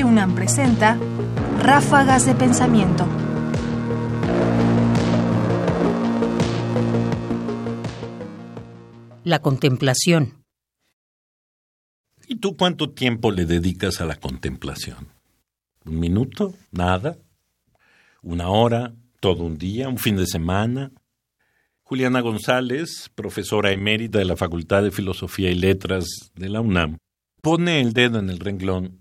Radio UNAM presenta Ráfagas de Pensamiento. La contemplación. ¿Y tú cuánto tiempo le dedicas a la contemplación? ¿Un minuto? ¿Nada? ¿Una hora? ¿Todo un día? ¿Un fin de semana? Juliana González, profesora emérita de la Facultad de Filosofía y Letras de la UNAM, pone el dedo en el renglón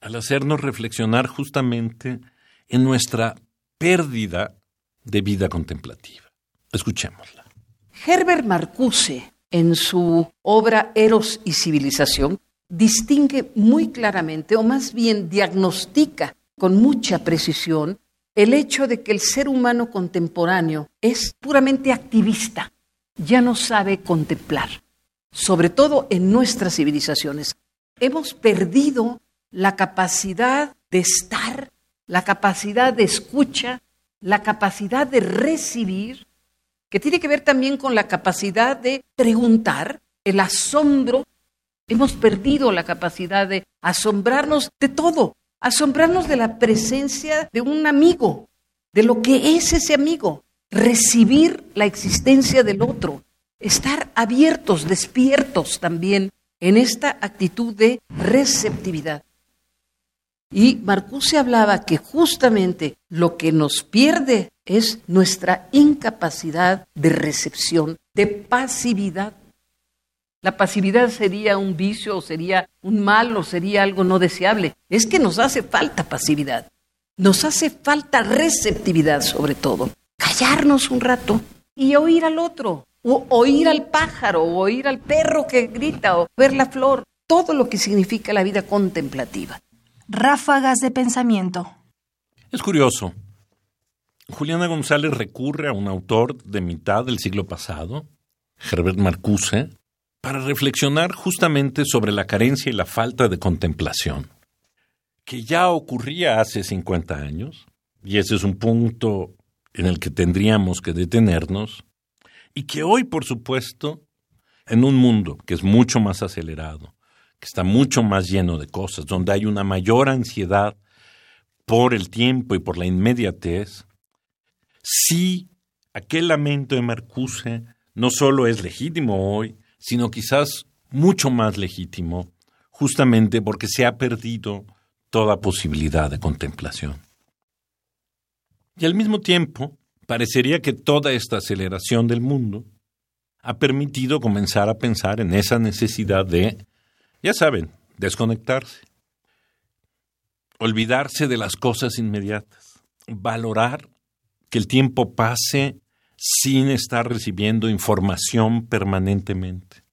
al hacernos reflexionar justamente en nuestra pérdida de vida contemplativa. Escuchémosla. Herbert Marcuse, en su obra Eros y Civilización, distingue muy claramente, o más bien diagnostica con mucha precisión, el hecho de que el ser humano contemporáneo es puramente activista, ya no sabe contemplar, sobre todo en nuestras civilizaciones. Hemos perdido la capacidad de estar, la capacidad de escucha, la capacidad de recibir, que tiene que ver también con la capacidad de preguntar, el asombro. Hemos perdido la capacidad de asombrarnos de todo, asombrarnos de la presencia de un amigo, de lo que es ese amigo, recibir la existencia del otro, estar abiertos, despiertos también en esta actitud de receptividad. Y Marcuse hablaba que justamente lo que nos pierde es nuestra incapacidad de recepción, de pasividad. La pasividad sería un vicio o sería un mal o sería algo no deseable. Es que nos hace falta pasividad. Nos hace falta receptividad sobre todo. Callarnos un rato y oír al otro, o oír al pájaro, o oír al perro que grita, o ver la flor. Todo lo que significa la vida contemplativa. Ráfagas de Pensamiento. Es curioso. Juliana González recurre a un autor de mitad del siglo pasado, Herbert Marcuse, para reflexionar justamente sobre la carencia y la falta de contemplación, que ya ocurría hace 50 años, y ese es un punto en el que tendríamos que detenernos, y que hoy, por supuesto, en un mundo que es mucho más acelerado, que está mucho más lleno de cosas, donde hay una mayor ansiedad por el tiempo y por la inmediatez, sí, aquel lamento de Marcuse no solo es legítimo hoy, sino quizás mucho más legítimo, justamente porque se ha perdido toda posibilidad de contemplación. Y al mismo tiempo, parecería que toda esta aceleración del mundo ha permitido comenzar a pensar en esa necesidad de ya saben, desconectarse, olvidarse de las cosas inmediatas, valorar que el tiempo pase sin estar recibiendo información permanentemente.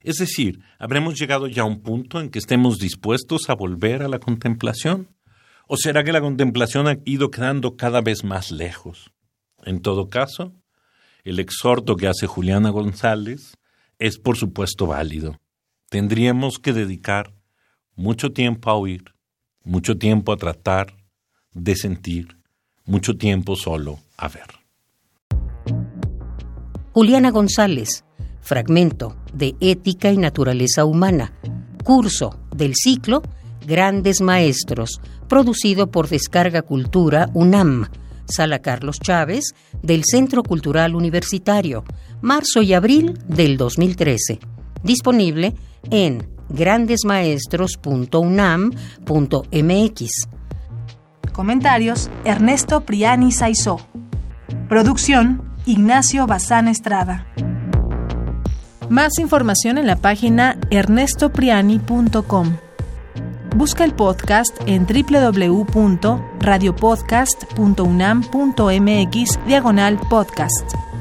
Es decir, ¿habremos llegado ya a un punto en que estemos dispuestos a volver a la contemplación? ¿O será que la contemplación ha ido quedando cada vez más lejos? En todo caso, el exhorto que hace Juliana González es por supuesto válido tendríamos que dedicar mucho tiempo a oír, mucho tiempo a tratar de sentir, mucho tiempo solo a ver. Juliana González, fragmento de Ética y Naturaleza Humana, curso del ciclo Grandes Maestros, producido por Descarga Cultura UNAM, Sala Carlos Chávez, del Centro Cultural Universitario, marzo y abril del 2013. Disponible en grandesmaestros.unam.mx. Comentarios: Ernesto Priani Saizó. Producción: Ignacio Bazán Estrada. Más información en la página ernestopriani.com. Busca el podcast en www.radiopodcast.unam.mx diagonal podcast.